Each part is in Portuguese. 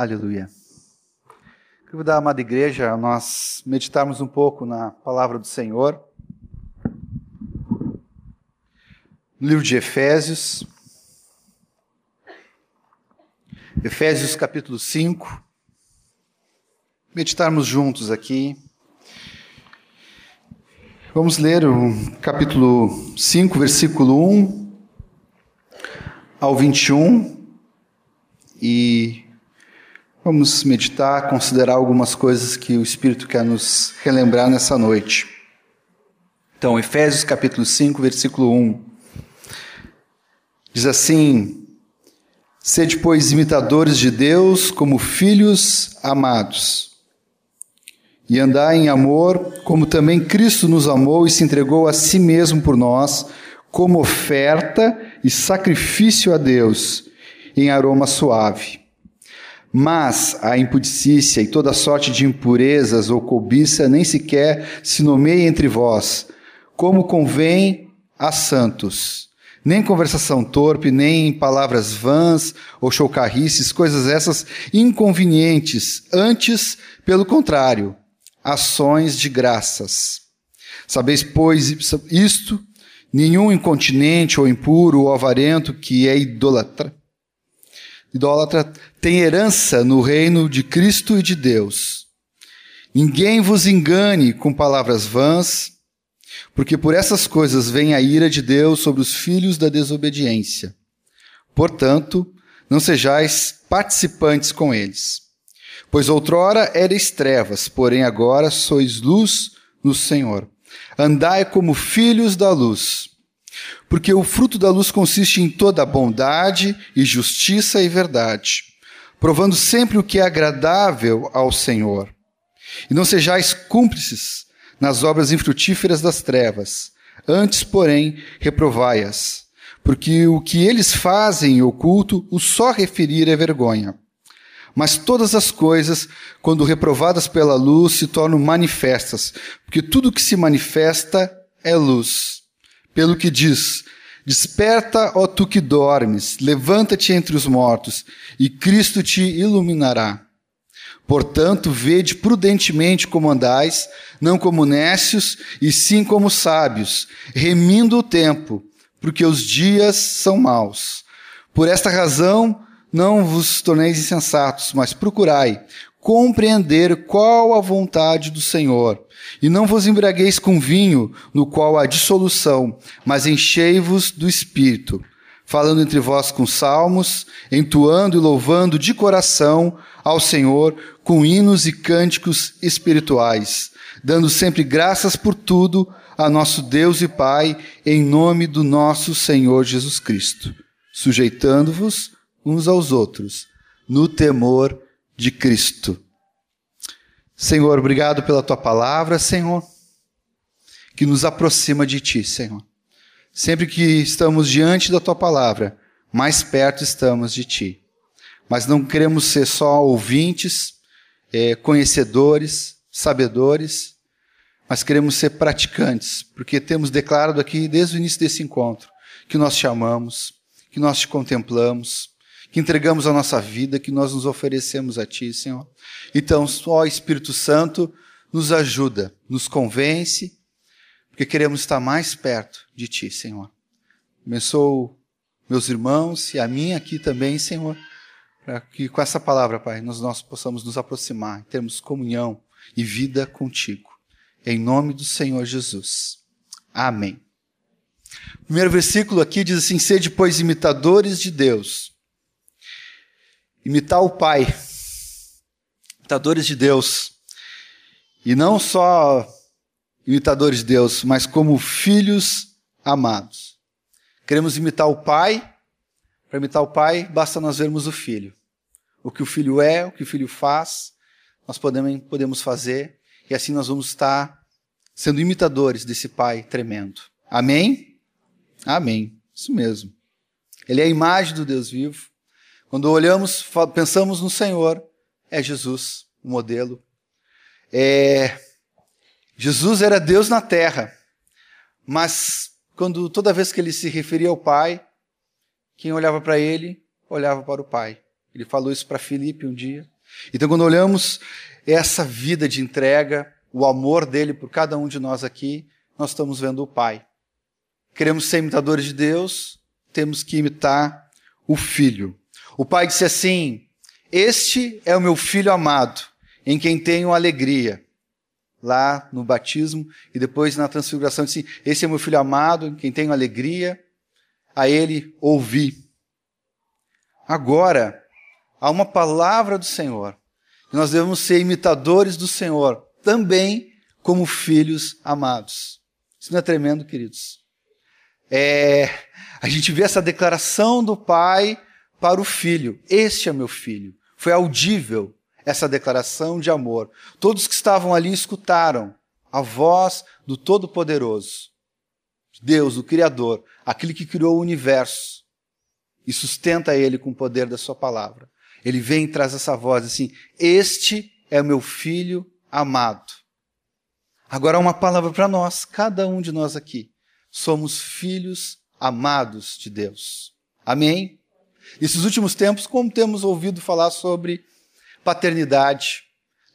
Aleluia. Convidar a amada igreja nós meditarmos um pouco na palavra do Senhor. No livro de Efésios. Efésios capítulo 5. Meditarmos juntos aqui. Vamos ler o capítulo 5, versículo 1 ao 21 e Vamos meditar, considerar algumas coisas que o Espírito quer nos relembrar nessa noite. Então, Efésios capítulo 5, versículo 1. Diz assim: Sede, pois, imitadores de Deus como filhos amados, e andai em amor, como também Cristo nos amou e se entregou a si mesmo por nós, como oferta e sacrifício a Deus, em aroma suave. Mas a impudicícia e toda sorte de impurezas ou cobiça nem sequer se nomeia entre vós, como convém a santos. Nem conversação torpe, nem palavras vãs ou chocarrices, coisas essas inconvenientes, antes, pelo contrário, ações de graças. Sabeis, pois, isto, nenhum incontinente ou impuro ou avarento que é idolatra, idólatra tem herança no reino de Cristo e de Deus. Ninguém vos engane com palavras vãs, porque por essas coisas vem a ira de Deus sobre os filhos da desobediência. Portanto, não sejais participantes com eles. Pois outrora erais trevas, porém agora sois luz no Senhor. Andai como filhos da luz. Porque o fruto da luz consiste em toda bondade e justiça e verdade, provando sempre o que é agradável ao Senhor. E não sejais cúmplices nas obras infrutíferas das trevas, antes, porém, reprovai-as, porque o que eles fazem em oculto, o só referir é vergonha. Mas todas as coisas, quando reprovadas pela luz, se tornam manifestas, porque tudo que se manifesta é luz. Pelo que diz: Desperta, ó tu que dormes, levanta-te entre os mortos, e Cristo te iluminará. Portanto, vede prudentemente como andais, não como nécios, e sim como sábios, remindo o tempo, porque os dias são maus. Por esta razão, não vos torneis insensatos, mas procurai compreender qual a vontade do Senhor. E não vos embriagueis com vinho, no qual há dissolução, mas enchei-vos do Espírito, falando entre vós com salmos, entoando e louvando de coração ao Senhor com hinos e cânticos espirituais, dando sempre graças por tudo a nosso Deus e Pai, em nome do nosso Senhor Jesus Cristo, sujeitando-vos uns aos outros, no temor de Cristo. Senhor, obrigado pela tua palavra, Senhor, que nos aproxima de ti, Senhor. Sempre que estamos diante da tua palavra, mais perto estamos de ti. Mas não queremos ser só ouvintes, é, conhecedores, sabedores, mas queremos ser praticantes, porque temos declarado aqui desde o início desse encontro que nós te amamos, que nós te contemplamos, que entregamos a nossa vida, que nós nos oferecemos a Ti, Senhor. Então, ó Espírito Santo, nos ajuda, nos convence, porque queremos estar mais perto de Ti, Senhor. Abençoo meus irmãos e a mim aqui também, Senhor, para que com essa palavra, Pai, nós, nós possamos nos aproximar, termos comunhão e vida contigo. Em nome do Senhor Jesus. Amém. O primeiro versículo aqui diz assim: Sede, pois, imitadores de Deus imitar o Pai, imitadores de Deus. E não só imitadores de Deus, mas como filhos amados. Queremos imitar o Pai. Para imitar o Pai, basta nós vermos o Filho. O que o Filho é, o que o Filho faz, nós podemos, podemos fazer. E assim nós vamos estar sendo imitadores desse Pai tremendo. Amém? Amém. Isso mesmo. Ele é a imagem do Deus vivo. Quando olhamos, pensamos no Senhor, é Jesus o modelo. É, Jesus era Deus na terra, mas quando toda vez que ele se referia ao Pai, quem olhava para ele, olhava para o Pai. Ele falou isso para Filipe um dia. Então, quando olhamos essa vida de entrega, o amor dele por cada um de nós aqui, nós estamos vendo o Pai. Queremos ser imitadores de Deus, temos que imitar o Filho. O Pai disse assim: Este é o meu filho amado, em quem tenho alegria. Lá no batismo e depois na transfiguração, disse: Esse é meu filho amado, em quem tenho alegria. A ele ouvi. Agora, há uma palavra do Senhor. Nós devemos ser imitadores do Senhor, também como filhos amados. Isso não é tremendo, queridos? É, a gente vê essa declaração do pai para o filho: Este é meu filho. Foi audível essa declaração de amor. Todos que estavam ali escutaram a voz do Todo-Poderoso, Deus, o Criador, aquele que criou o universo e sustenta ele com o poder da Sua palavra. Ele vem e traz essa voz assim: Este é o meu filho amado. Agora, uma palavra para nós, cada um de nós aqui. Somos filhos amados de Deus. Amém? Nesses últimos tempos, como temos ouvido falar sobre paternidade,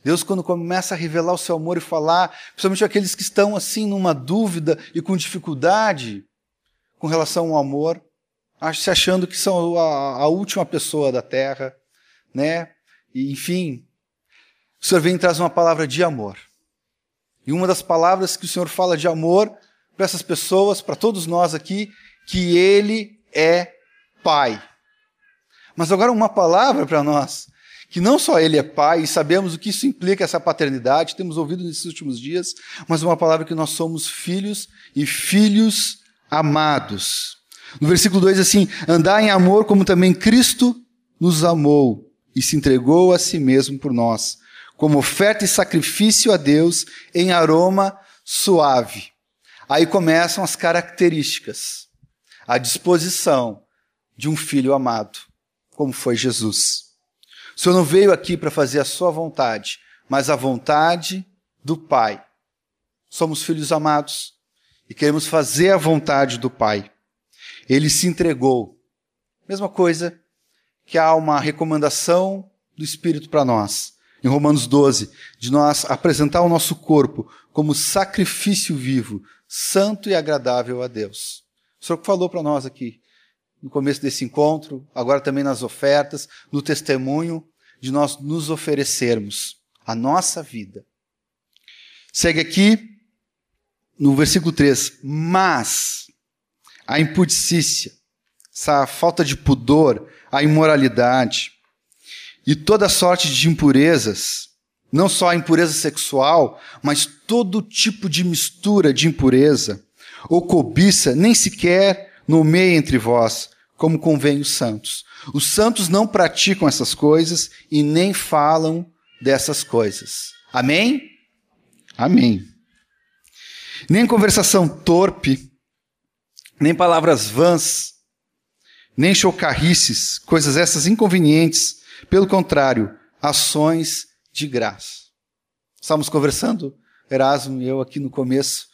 Deus, quando começa a revelar o seu amor e falar, principalmente aqueles que estão assim numa dúvida e com dificuldade com relação ao amor, se achando que são a, a última pessoa da terra, né? E, enfim, o Senhor vem e traz uma palavra de amor. E uma das palavras que o Senhor fala de amor para essas pessoas, para todos nós aqui, que Ele é Pai. Mas agora uma palavra para nós, que não só Ele é Pai, e sabemos o que isso implica, essa paternidade, temos ouvido nesses últimos dias, mas uma palavra que nós somos filhos e filhos amados. No versículo 2 assim, andar em amor como também Cristo nos amou e se entregou a si mesmo por nós, como oferta e sacrifício a Deus em aroma suave. Aí começam as características, a disposição de um filho amado, como foi Jesus. O Senhor não veio aqui para fazer a sua vontade, mas a vontade do Pai. Somos filhos amados e queremos fazer a vontade do Pai. Ele se entregou. Mesma coisa que há uma recomendação do Espírito para nós, em Romanos 12, de nós apresentar o nosso corpo como sacrifício vivo, santo e agradável a Deus. O Senhor falou para nós aqui, no começo desse encontro, agora também nas ofertas, no testemunho, de nós nos oferecermos a nossa vida. Segue aqui no versículo 3: Mas a impudicícia, essa falta de pudor, a imoralidade e toda sorte de impurezas, não só a impureza sexual, mas todo tipo de mistura de impureza ou cobiça, nem sequer nomeia entre vós, como convém os santos. Os santos não praticam essas coisas e nem falam dessas coisas. Amém? Amém. Nem conversação torpe, nem palavras vãs, nem chocarrices, coisas essas inconvenientes, pelo contrário, ações de graça. Estávamos conversando, Erasmo e eu aqui no começo,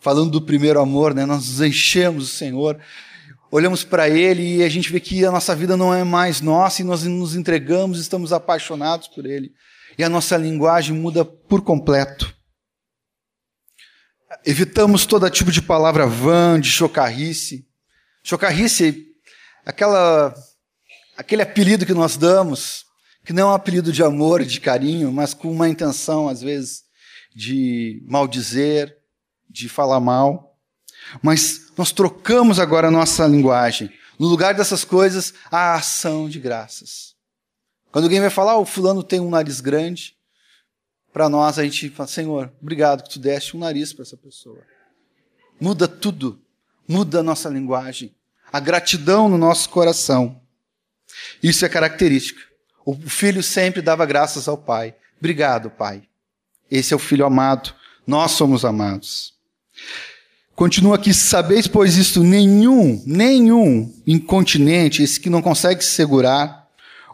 falando do primeiro amor, né? Nós nos enchemos do Senhor, olhamos para Ele e a gente vê que a nossa vida não é mais nossa e nós nos entregamos, estamos apaixonados por Ele. E a nossa linguagem muda por completo. Evitamos todo tipo de palavra vã, de chocarrice. Chocarrice aquela, aquele apelido que nós damos, que não é um apelido de amor, de carinho, mas com uma intenção, às vezes, de maldizer, de falar mal. Mas nós trocamos agora a nossa linguagem. No lugar dessas coisas, a ação de graças. Quando alguém vai falar, oh, o fulano tem um nariz grande, para nós a gente fala, Senhor, obrigado que tu deste um nariz para essa pessoa. Muda tudo. Muda a nossa linguagem a gratidão no nosso coração. Isso é característica. O filho sempre dava graças ao pai. Obrigado, pai. Esse é o filho amado. Nós somos amados. Continua aqui, sabeis, pois isto, nenhum, nenhum incontinente, esse que não consegue se segurar,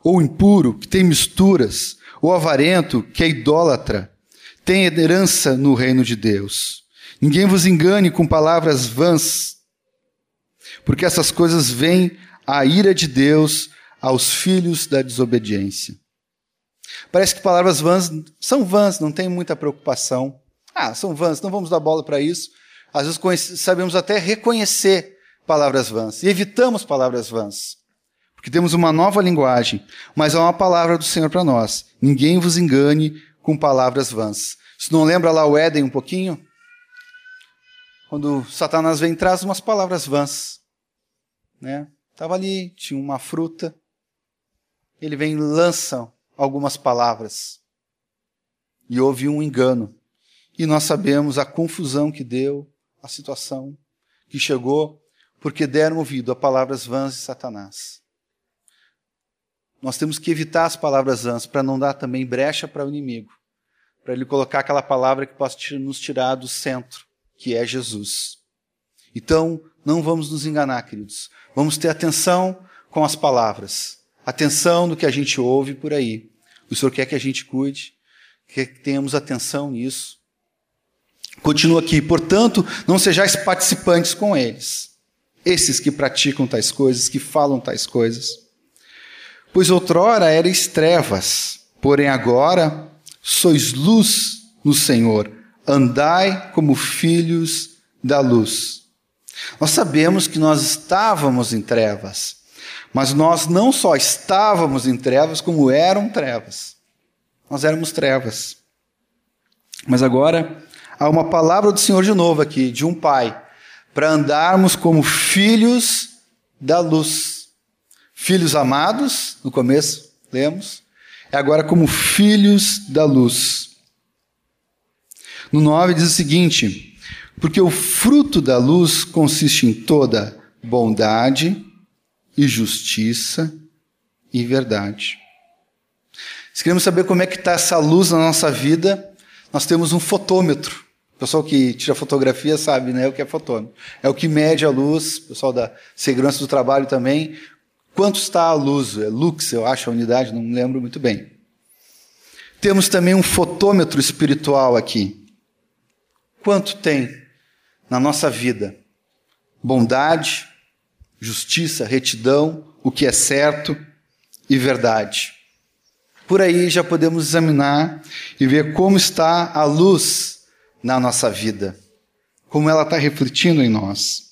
ou impuro, que tem misturas, ou avarento, que é idólatra, tem herança no reino de Deus. Ninguém vos engane com palavras vãs, porque essas coisas vêm a ira de Deus aos filhos da desobediência. Parece que palavras vãs são vãs, não tem muita preocupação. Ah, são vãs, não vamos dar bola para isso. Às vezes sabemos até reconhecer palavras vãs e evitamos palavras vãs. Porque temos uma nova linguagem, mas há uma palavra do Senhor para nós. Ninguém vos engane com palavras vãs. Se não lembra lá o Éden um pouquinho? Quando Satanás vem traz umas palavras vãs, né? Tava ali, tinha uma fruta. Ele vem e lança algumas palavras. E houve um engano. E nós sabemos a confusão que deu, a situação que chegou, porque deram ouvido a palavras vãs de Satanás. Nós temos que evitar as palavras vãs para não dar também brecha para o inimigo, para ele colocar aquela palavra que possa nos tirar do centro, que é Jesus. Então, não vamos nos enganar, queridos. Vamos ter atenção com as palavras, atenção no que a gente ouve por aí. O Senhor quer que a gente cuide, quer que tenhamos atenção nisso. Continua aqui, portanto, não sejais participantes com eles, esses que praticam tais coisas, que falam tais coisas. Pois outrora erais trevas, porém agora sois luz no Senhor, andai como filhos da luz. Nós sabemos que nós estávamos em trevas, mas nós não só estávamos em trevas, como eram trevas. Nós éramos trevas. Mas agora há uma palavra do Senhor de novo aqui, de um pai, para andarmos como filhos da luz. Filhos amados, no começo, lemos, é agora como filhos da luz. No 9 diz o seguinte: Porque o fruto da luz consiste em toda bondade e justiça e verdade. Se queremos saber como é que está essa luz na nossa vida, nós temos um fotômetro. Pessoal que tira fotografia sabe né, o que é fotômetro. É o que mede a luz, pessoal da segurança do trabalho também. Quanto está a luz? É lux, eu acho, a unidade, não me lembro muito bem. Temos também um fotômetro espiritual aqui. Quanto tem na nossa vida bondade, justiça, retidão, o que é certo e verdade. Por aí já podemos examinar e ver como está a luz na nossa vida, como ela está refletindo em nós.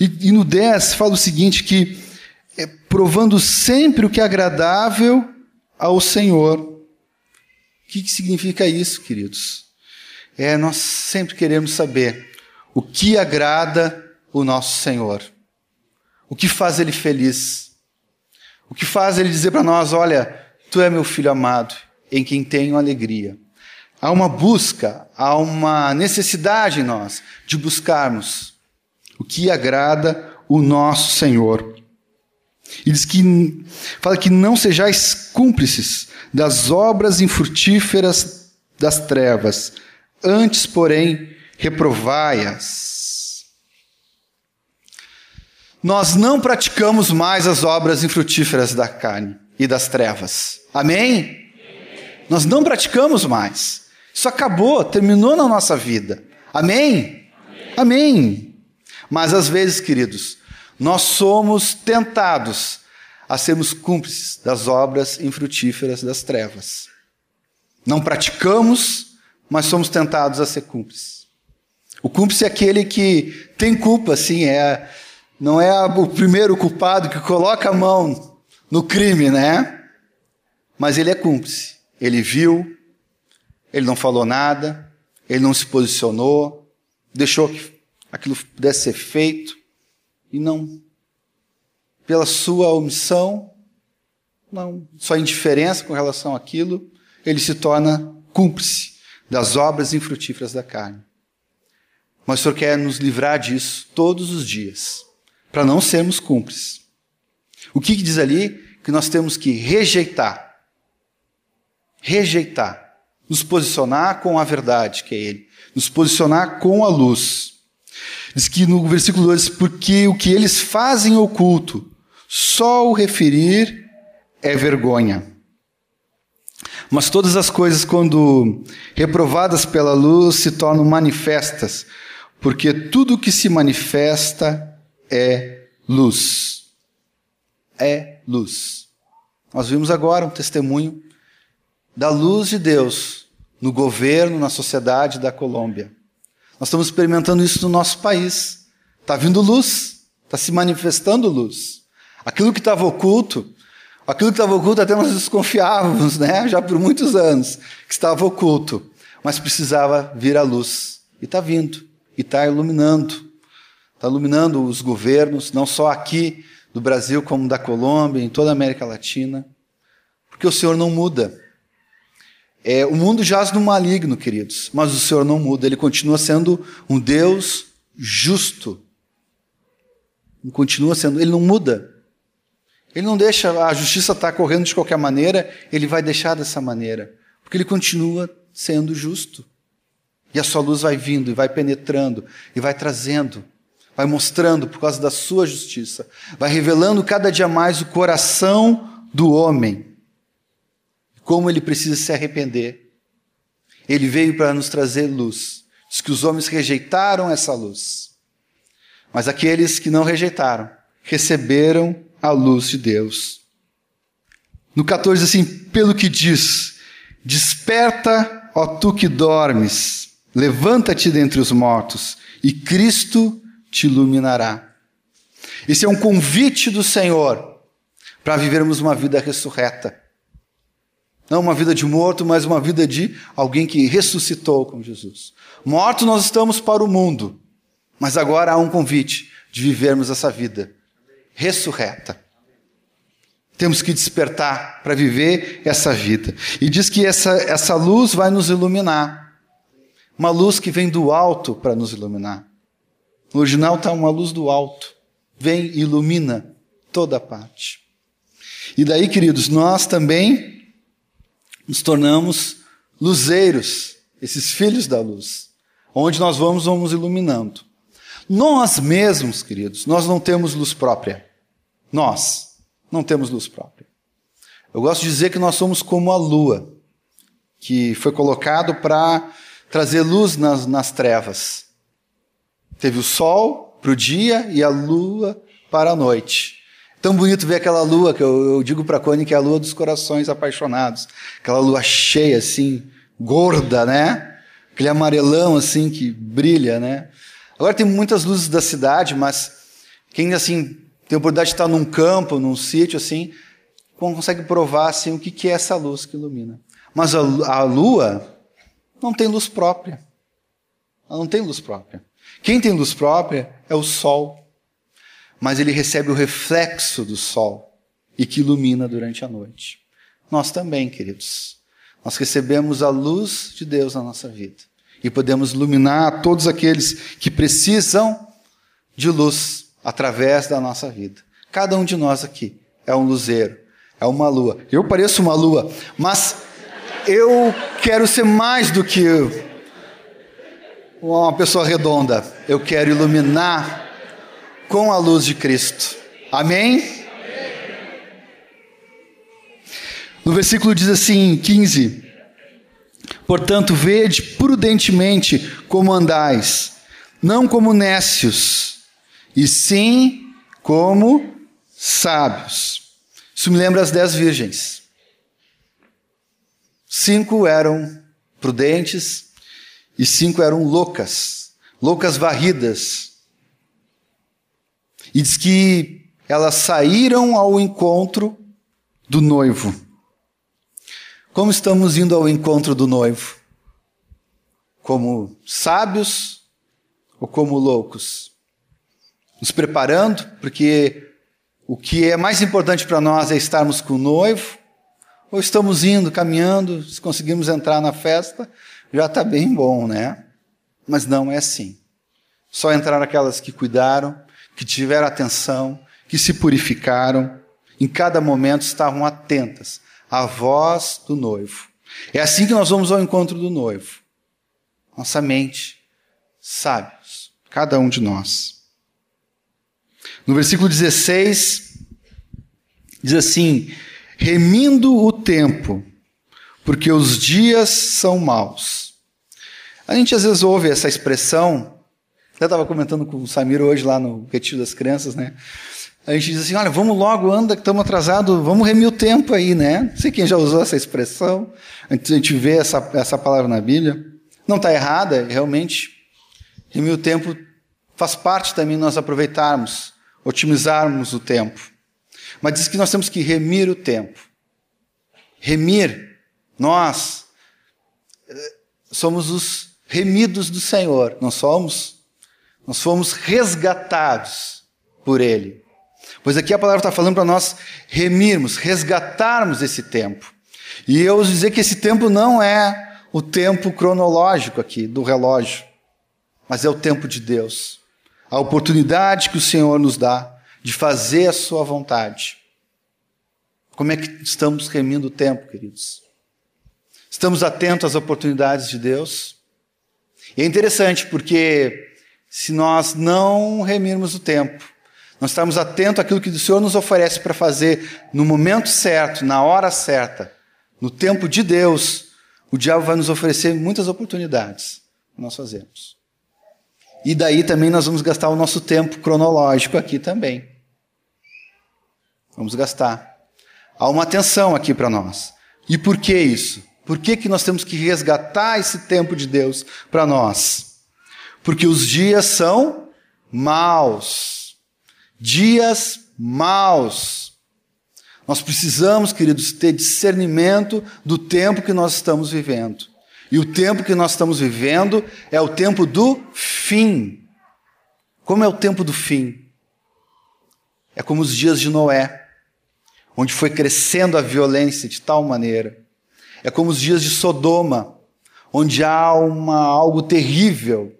E, e no 10 fala o seguinte: que é, provando sempre o que é agradável ao Senhor. O que, que significa isso, queridos? É, nós sempre queremos saber o que agrada o nosso Senhor. O que faz ele feliz? O que faz ele dizer para nós: Olha, tu é meu filho amado, em quem tenho alegria. Há uma busca, há uma necessidade em nós de buscarmos o que agrada o nosso Senhor. E diz que fala que não sejais cúmplices das obras infrutíferas das trevas, antes, porém, reprovai-as nós não praticamos mais as obras infrutíferas da carne e das trevas. Amém? Nós não praticamos mais. Isso acabou, terminou na nossa vida. Amém? Amém? Amém. Mas às vezes, queridos, nós somos tentados a sermos cúmplices das obras infrutíferas das trevas. Não praticamos, mas somos tentados a ser cúmplices. O cúmplice é aquele que tem culpa, sim, é não é o primeiro culpado que coloca a mão no crime, né? Mas ele é cúmplice. Ele viu, ele não falou nada, ele não se posicionou, deixou que aquilo pudesse ser feito e não. Pela sua omissão, não, sua indiferença com relação àquilo, ele se torna cúmplice das obras infrutíferas da carne. Mas o Senhor quer nos livrar disso todos os dias para não sermos cúmplices. O que, que diz ali? Que nós temos que rejeitar. Rejeitar. Nos posicionar com a verdade, que é Ele. Nos posicionar com a luz. Diz que no versículo 2: Porque o que eles fazem oculto, só o referir é vergonha. Mas todas as coisas, quando reprovadas pela luz, se tornam manifestas, porque tudo que se manifesta é luz. É luz. Nós vimos agora um testemunho da luz de Deus no governo, na sociedade da Colômbia. Nós estamos experimentando isso no nosso país. Está vindo luz, está se manifestando luz. Aquilo que estava oculto, aquilo que estava oculto até nós desconfiávamos, né? já por muitos anos, que estava oculto, mas precisava vir à luz. E está vindo, e está iluminando. Está iluminando os governos, não só aqui do Brasil, como da Colômbia, em toda a América Latina. Porque o Senhor não muda. É, o mundo jaz no maligno, queridos, mas o Senhor não muda, ele continua sendo um Deus justo. Ele continua sendo, ele não muda. Ele não deixa a justiça estar correndo de qualquer maneira, ele vai deixar dessa maneira, porque ele continua sendo justo. E a sua luz vai vindo e vai penetrando e vai trazendo, vai mostrando por causa da sua justiça, vai revelando cada dia mais o coração do homem como ele precisa se arrepender. Ele veio para nos trazer luz. Diz que os homens rejeitaram essa luz. Mas aqueles que não rejeitaram, receberam a luz de Deus. No 14, assim, pelo que diz: Desperta, ó tu que dormes, levanta-te dentre os mortos, e Cristo te iluminará. Esse é um convite do Senhor para vivermos uma vida ressurreta. Não uma vida de morto, mas uma vida de alguém que ressuscitou com Jesus. Morto nós estamos para o mundo, mas agora há um convite de vivermos essa vida ressurreta. Temos que despertar para viver essa vida. E diz que essa, essa luz vai nos iluminar. Uma luz que vem do alto para nos iluminar. No original está uma luz do alto. Vem e ilumina toda a parte. E daí, queridos, nós também nos tornamos luzeiros, esses filhos da luz. Onde nós vamos, vamos iluminando. Nós mesmos, queridos, nós não temos luz própria. Nós não temos luz própria. Eu gosto de dizer que nós somos como a lua, que foi colocado para trazer luz nas, nas trevas. Teve o sol para o dia e a lua para a noite. Tão bonito ver aquela lua, que eu, eu digo para a Cone que é a lua dos corações apaixonados. Aquela lua cheia, assim, gorda, né? Aquele amarelão, assim, que brilha, né? Agora tem muitas luzes da cidade, mas quem, assim, tem a oportunidade de estar num campo, num sítio, assim, consegue provar, assim, o que é essa luz que ilumina. Mas a, a lua não tem luz própria. Ela não tem luz própria. Quem tem luz própria é o sol mas ele recebe o reflexo do sol e que ilumina durante a noite. Nós também, queridos. Nós recebemos a luz de Deus na nossa vida e podemos iluminar todos aqueles que precisam de luz através da nossa vida. Cada um de nós aqui é um luzeiro, é uma lua. Eu pareço uma lua, mas eu quero ser mais do que uma pessoa redonda. Eu quero iluminar com a luz de Cristo. Amém? No versículo diz assim, 15: Portanto, vede prudentemente como andais, não como nécios, e sim como sábios. Isso me lembra as dez virgens. Cinco eram prudentes e cinco eram loucas, loucas varridas e diz que elas saíram ao encontro do noivo. Como estamos indo ao encontro do noivo? Como sábios ou como loucos? Nos preparando, porque o que é mais importante para nós é estarmos com o noivo, ou estamos indo, caminhando, se conseguimos entrar na festa, já está bem bom, né? Mas não é assim. Só entrar aquelas que cuidaram, que tiveram atenção, que se purificaram, em cada momento estavam atentas à voz do noivo. É assim que nós vamos ao encontro do noivo. Nossa mente, sábios, cada um de nós. No versículo 16, diz assim: remindo o tempo, porque os dias são maus. A gente às vezes ouve essa expressão eu estava comentando com o Samir hoje lá no Retiro das Crianças, né? a gente diz assim: olha, vamos logo, anda, que estamos atrasados, vamos remir o tempo aí, né? Não sei quem já usou essa expressão, a gente vê essa, essa palavra na Bíblia. Não está errada, realmente. Remir o tempo faz parte também nós aproveitarmos, otimizarmos o tempo. Mas diz que nós temos que remir o tempo. Remir, nós eh, somos os remidos do Senhor, não somos? Nós fomos resgatados por Ele. Pois aqui a palavra está falando para nós remirmos, resgatarmos esse tempo. E eu ouso dizer que esse tempo não é o tempo cronológico aqui do relógio, mas é o tempo de Deus. A oportunidade que o Senhor nos dá de fazer a sua vontade. Como é que estamos remindo o tempo, queridos? Estamos atentos às oportunidades de Deus? E é interessante porque se nós não remirmos o tempo, nós estamos atentos àquilo que o Senhor nos oferece para fazer no momento certo, na hora certa, no tempo de Deus, o diabo vai nos oferecer muitas oportunidades nós fazemos. E daí também nós vamos gastar o nosso tempo cronológico aqui também. Vamos gastar. Há uma atenção aqui para nós. E por que isso? Por que, que nós temos que resgatar esse tempo de Deus para nós? Porque os dias são maus dias maus. Nós precisamos, queridos, ter discernimento do tempo que nós estamos vivendo. E o tempo que nós estamos vivendo é o tempo do fim. Como é o tempo do fim? É como os dias de Noé, onde foi crescendo a violência de tal maneira. É como os dias de Sodoma, onde há uma, algo terrível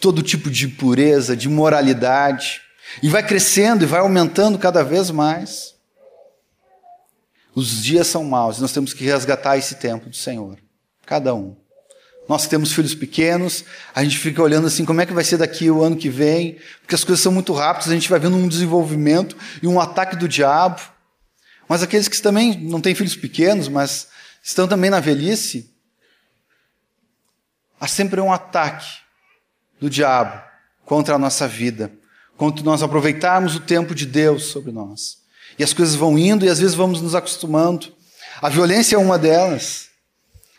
todo tipo de impureza, de moralidade, e vai crescendo e vai aumentando cada vez mais. Os dias são maus e nós temos que resgatar esse tempo do Senhor, cada um. Nós temos filhos pequenos, a gente fica olhando assim, como é que vai ser daqui o ano que vem, porque as coisas são muito rápidas, a gente vai vendo um desenvolvimento e um ataque do diabo. Mas aqueles que também não têm filhos pequenos, mas estão também na velhice, há sempre um ataque do diabo contra a nossa vida, quanto nós aproveitarmos o tempo de Deus sobre nós. E as coisas vão indo e às vezes vamos nos acostumando. A violência é uma delas.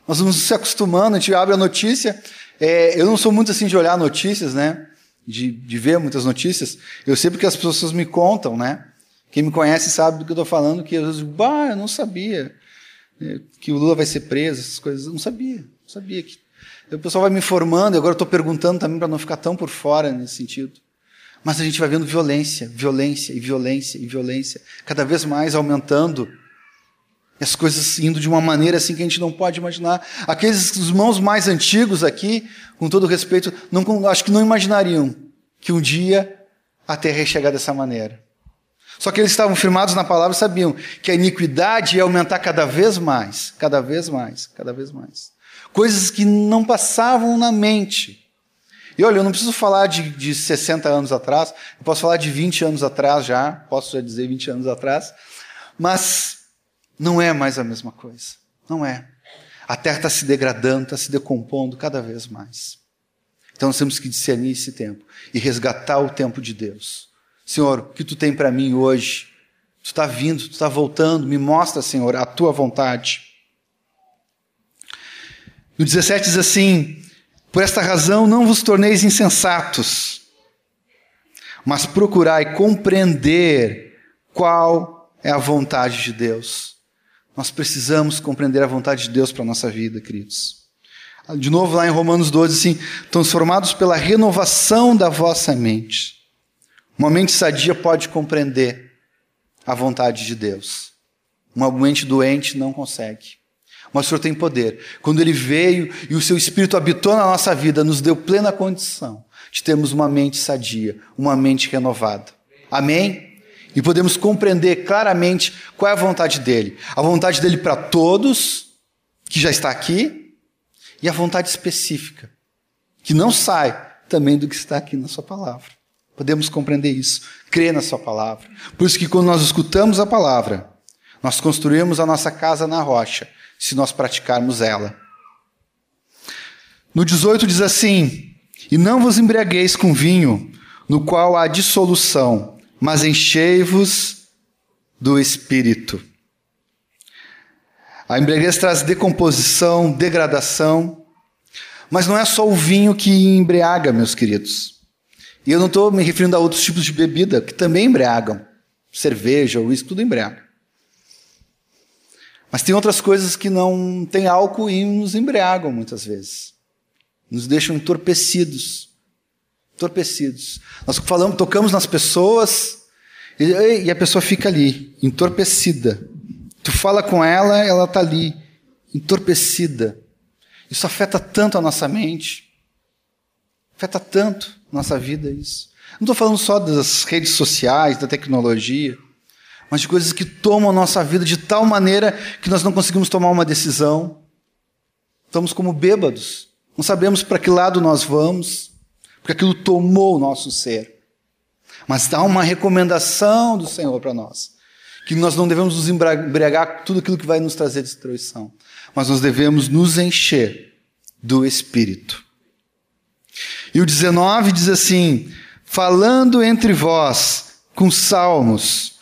Nós vamos se acostumando, a gente abre a notícia. É, eu não sou muito assim de olhar notícias, né? De, de ver muitas notícias. Eu sei porque as pessoas me contam, né? Quem me conhece sabe do que eu estou falando, que às vezes, bah, eu não sabia é, que o Lula vai ser preso, essas coisas. Eu não sabia. Não sabia que o pessoal vai me informando, e agora eu estou perguntando também para não ficar tão por fora nesse sentido. Mas a gente vai vendo violência, violência e violência e violência, cada vez mais aumentando. E as coisas indo de uma maneira assim que a gente não pode imaginar. Aqueles irmãos mais antigos aqui, com todo respeito, não, acho que não imaginariam que um dia a terra ia chegar dessa maneira. Só que eles estavam firmados na palavra e sabiam que a iniquidade ia aumentar cada vez mais, cada vez mais, cada vez mais coisas que não passavam na mente. E olha, eu não preciso falar de, de 60 anos atrás, eu posso falar de 20 anos atrás já, posso já dizer 20 anos atrás, mas não é mais a mesma coisa. Não é. A terra está se degradando, está se decompondo cada vez mais. Então nós temos que discernir esse tempo e resgatar o tempo de Deus. Senhor, o que tu tem para mim hoje? Tu está vindo, tu está voltando, me mostra, Senhor, a tua vontade. No 17 diz assim: Por esta razão não vos torneis insensatos, mas procurai compreender qual é a vontade de Deus. Nós precisamos compreender a vontade de Deus para a nossa vida, queridos. De novo, lá em Romanos 12, assim: transformados pela renovação da vossa mente. Uma mente sadia pode compreender a vontade de Deus. Uma mente doente não consegue. Mas o Senhor tem poder. Quando Ele veio e o Seu Espírito habitou na nossa vida, nos deu plena condição de termos uma mente sadia, uma mente renovada. Amém? E podemos compreender claramente qual é a vontade dele. A vontade dele para todos, que já está aqui, e a vontade específica, que não sai também do que está aqui na Sua palavra. Podemos compreender isso, crer na Sua palavra. Por isso que quando nós escutamos a palavra, nós construímos a nossa casa na rocha se nós praticarmos ela. No 18 diz assim: E não vos embriagueis com vinho, no qual há dissolução, mas enchei-vos do Espírito. A embriaguez traz decomposição, degradação, mas não é só o vinho que embriaga, meus queridos. E eu não estou me referindo a outros tipos de bebida que também embriagam. Cerveja, uísque, tudo embriaga. Mas tem outras coisas que não têm álcool e nos embriagam muitas vezes. Nos deixam entorpecidos. Entorpecidos. Nós falamos, tocamos nas pessoas e a pessoa fica ali, entorpecida. Tu fala com ela, ela está ali, entorpecida. Isso afeta tanto a nossa mente, afeta tanto a nossa vida isso. Não estou falando só das redes sociais, da tecnologia, mas de coisas que tomam a nossa vida de tal maneira que nós não conseguimos tomar uma decisão. Estamos como bêbados, não sabemos para que lado nós vamos, porque aquilo tomou o nosso ser. Mas dá uma recomendação do Senhor para nós, que nós não devemos nos embriagar com tudo aquilo que vai nos trazer destruição, mas nós devemos nos encher do Espírito. E o 19 diz assim: falando entre vós com salmos,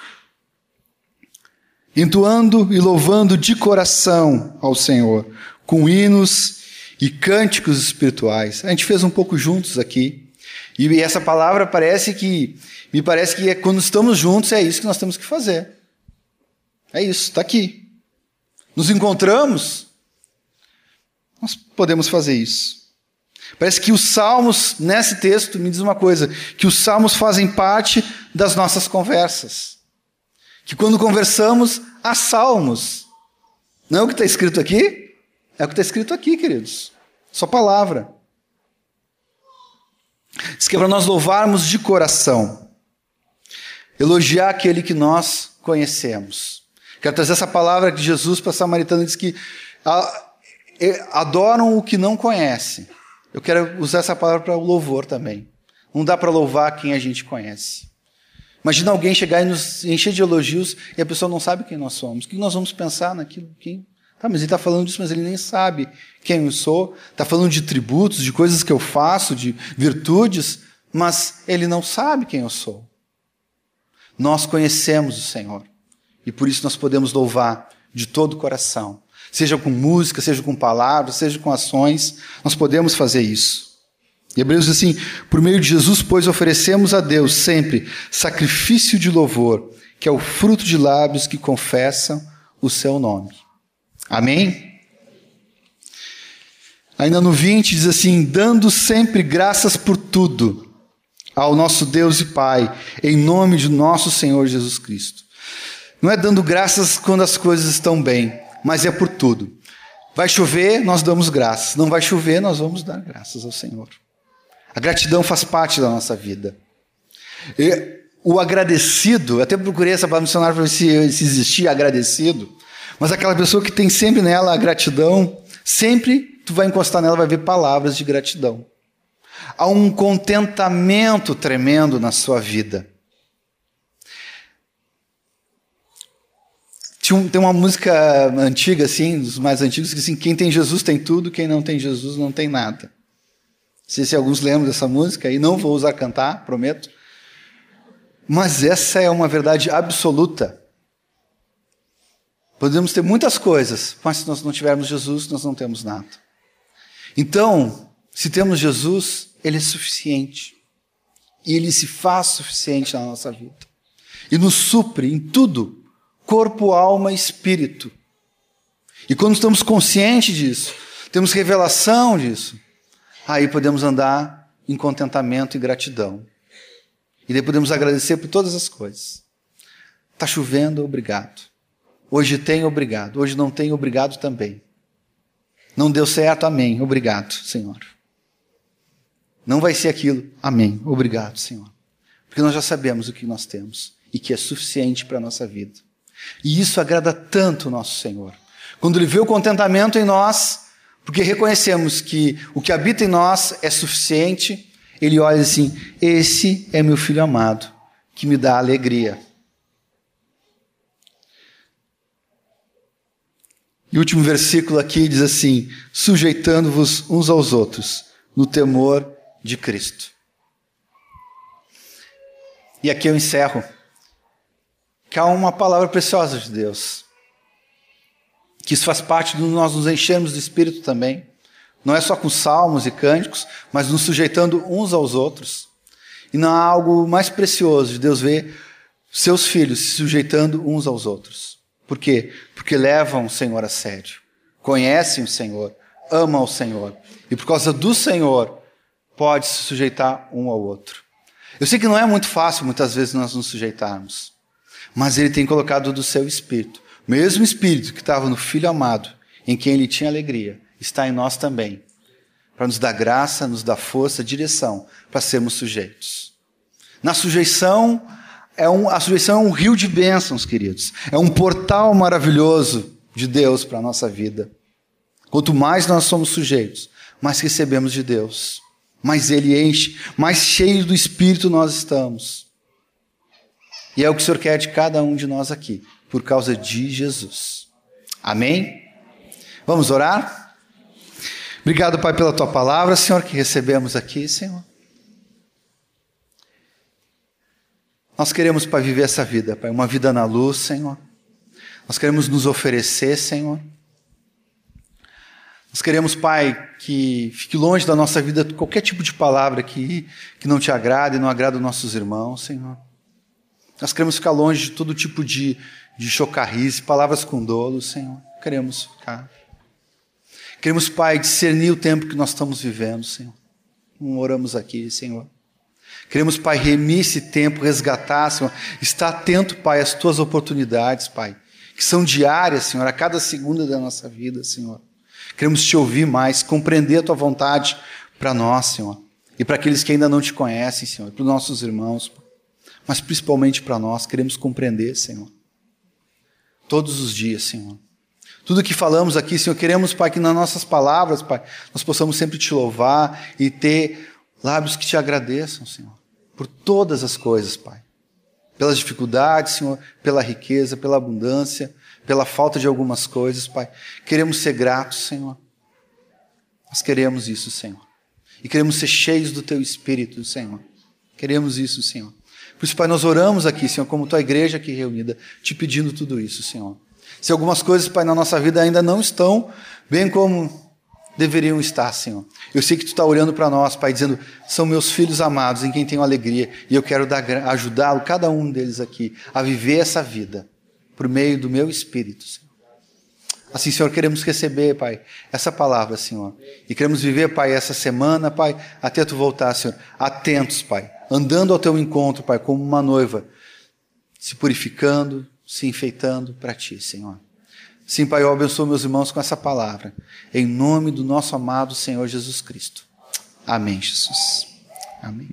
entoando e louvando de coração ao Senhor, com hinos e cânticos espirituais. A gente fez um pouco juntos aqui. E essa palavra parece que me parece que é quando estamos juntos é isso que nós temos que fazer. É isso, está aqui. Nos encontramos, nós podemos fazer isso. Parece que os salmos, nesse texto, me diz uma coisa: que os salmos fazem parte das nossas conversas. Que quando conversamos, há salmos. Não é o que está escrito aqui? É o que está escrito aqui, queridos. Só palavra. Diz que é para nós louvarmos de coração, elogiar aquele que nós conhecemos. Quero trazer essa palavra de Jesus para a samaritana, diz que adoram o que não conhece. Eu quero usar essa palavra para o louvor também. Não dá para louvar quem a gente conhece. Imagina alguém chegar e nos encher de elogios e a pessoa não sabe quem nós somos. O que nós vamos pensar naquilo? Quem? Tá, mas ele está falando disso, mas ele nem sabe quem eu sou. Está falando de tributos, de coisas que eu faço, de virtudes, mas ele não sabe quem eu sou. Nós conhecemos o Senhor e por isso nós podemos louvar de todo o coração seja com música, seja com palavras, seja com ações, nós podemos fazer isso. Hebreus diz assim: por meio de Jesus, pois, oferecemos a Deus sempre sacrifício de louvor, que é o fruto de lábios que confessam o seu nome. Amém? Ainda no 20 diz assim: dando sempre graças por tudo ao nosso Deus e Pai, em nome de nosso Senhor Jesus Cristo. Não é dando graças quando as coisas estão bem, mas é por tudo. Vai chover, nós damos graças. Não vai chover, nós vamos dar graças ao Senhor. A gratidão faz parte da nossa vida. E o agradecido, até procurei essa palavra missionária para ver se, se existia agradecido, mas aquela pessoa que tem sempre nela a gratidão, sempre tu vai encostar nela, vai ver palavras de gratidão. Há um contentamento tremendo na sua vida. Tem uma música antiga, assim, dos mais antigos, que assim, quem tem Jesus tem tudo, quem não tem Jesus não tem nada. Sei se alguns lembram dessa música, e não vou usar cantar, prometo. Mas essa é uma verdade absoluta. Podemos ter muitas coisas, mas se nós não tivermos Jesus, nós não temos nada. Então, se temos Jesus, Ele é suficiente. E Ele se faz suficiente na nossa vida. E nos supre em tudo corpo, alma e espírito. E quando estamos conscientes disso, temos revelação disso, aí podemos andar em contentamento e gratidão. E daí podemos agradecer por todas as coisas. Está chovendo, obrigado. Hoje tem, obrigado. Hoje não tem, obrigado também. Não deu certo, amém. Obrigado, Senhor. Não vai ser aquilo, amém. Obrigado, Senhor. Porque nós já sabemos o que nós temos e que é suficiente para a nossa vida. E isso agrada tanto o nosso Senhor. Quando Ele vê o contentamento em nós, porque reconhecemos que o que habita em nós é suficiente, Ele olha assim: Esse é meu filho amado, que me dá alegria. E o último versículo aqui diz assim: sujeitando-vos uns aos outros, no temor de Cristo. E aqui eu encerro. Que há uma palavra preciosa de Deus. Que isso faz parte de nós nos enchermos do Espírito também. Não é só com salmos e cânticos, mas nos sujeitando uns aos outros. E não há algo mais precioso de Deus ver seus filhos se sujeitando uns aos outros. Por quê? Porque levam o Senhor a sério, conhecem o Senhor, amam o Senhor. E por causa do Senhor, pode se sujeitar um ao outro. Eu sei que não é muito fácil muitas vezes nós nos sujeitarmos, mas Ele tem colocado do seu espírito, mesmo espírito que estava no Filho amado, em quem Ele tinha alegria, está em nós também, para nos dar graça, nos dar força, direção para sermos sujeitos. Na sujeição, é um, a sujeição é um rio de bênçãos, queridos. É um portal maravilhoso de Deus para a nossa vida. Quanto mais nós somos sujeitos, mais recebemos de Deus, mais Ele enche, mais cheios do Espírito nós estamos. E é o que o Senhor quer de cada um de nós aqui, por causa de Jesus. Amém? Vamos orar? Obrigado, Pai, pela tua palavra, Senhor, que recebemos aqui, Senhor. Nós queremos, Pai, viver essa vida, Pai, uma vida na luz, Senhor. Nós queremos nos oferecer, Senhor. Nós queremos, Pai, que fique longe da nossa vida qualquer tipo de palavra que, que não te agrade e não agrada os nossos irmãos, Senhor. Nós queremos ficar longe de todo tipo de, de chocarrice, palavras com dolo, Senhor. Queremos ficar. Queremos, Pai, discernir o tempo que nós estamos vivendo, Senhor. Não oramos aqui, Senhor. Queremos, Pai, remir esse tempo, resgatar, Senhor. Estar atento, Pai, às tuas oportunidades, Pai, que são diárias, Senhor, a cada segunda da nossa vida, Senhor. Queremos te ouvir mais, compreender a tua vontade para nós, Senhor. E para aqueles que ainda não te conhecem, Senhor, para os nossos irmãos, mas principalmente para nós, queremos compreender, Senhor. Todos os dias, Senhor. Tudo que falamos aqui, Senhor, queremos, Pai, que nas nossas palavras, Pai, nós possamos sempre te louvar e ter lábios que te agradeçam, Senhor, por todas as coisas, Pai. Pelas dificuldades, Senhor, pela riqueza, pela abundância, pela falta de algumas coisas, Pai. Queremos ser gratos, Senhor. Nós queremos isso, Senhor. E queremos ser cheios do Teu Espírito, Senhor. Queremos isso, Senhor. Por isso, Pai, nós oramos aqui, Senhor, como Tua igreja aqui reunida, te pedindo tudo isso, Senhor. Se algumas coisas, Pai, na nossa vida ainda não estão bem como deveriam estar, Senhor. Eu sei que Tu está olhando para nós, Pai, dizendo: são meus filhos amados em quem tenho alegria, e eu quero ajudá-lo, cada um deles aqui, a viver essa vida por meio do meu espírito, Senhor. Assim, Senhor, queremos receber, Pai, essa palavra, Senhor. E queremos viver, Pai, essa semana, Pai, até Tu voltar, Senhor. Atentos, Pai, andando ao Teu encontro, Pai, como uma noiva, se purificando, se enfeitando para Ti, Senhor. Sim, Pai, eu abençoo meus irmãos com essa palavra. Em nome do nosso amado Senhor Jesus Cristo. Amém, Jesus. Amém.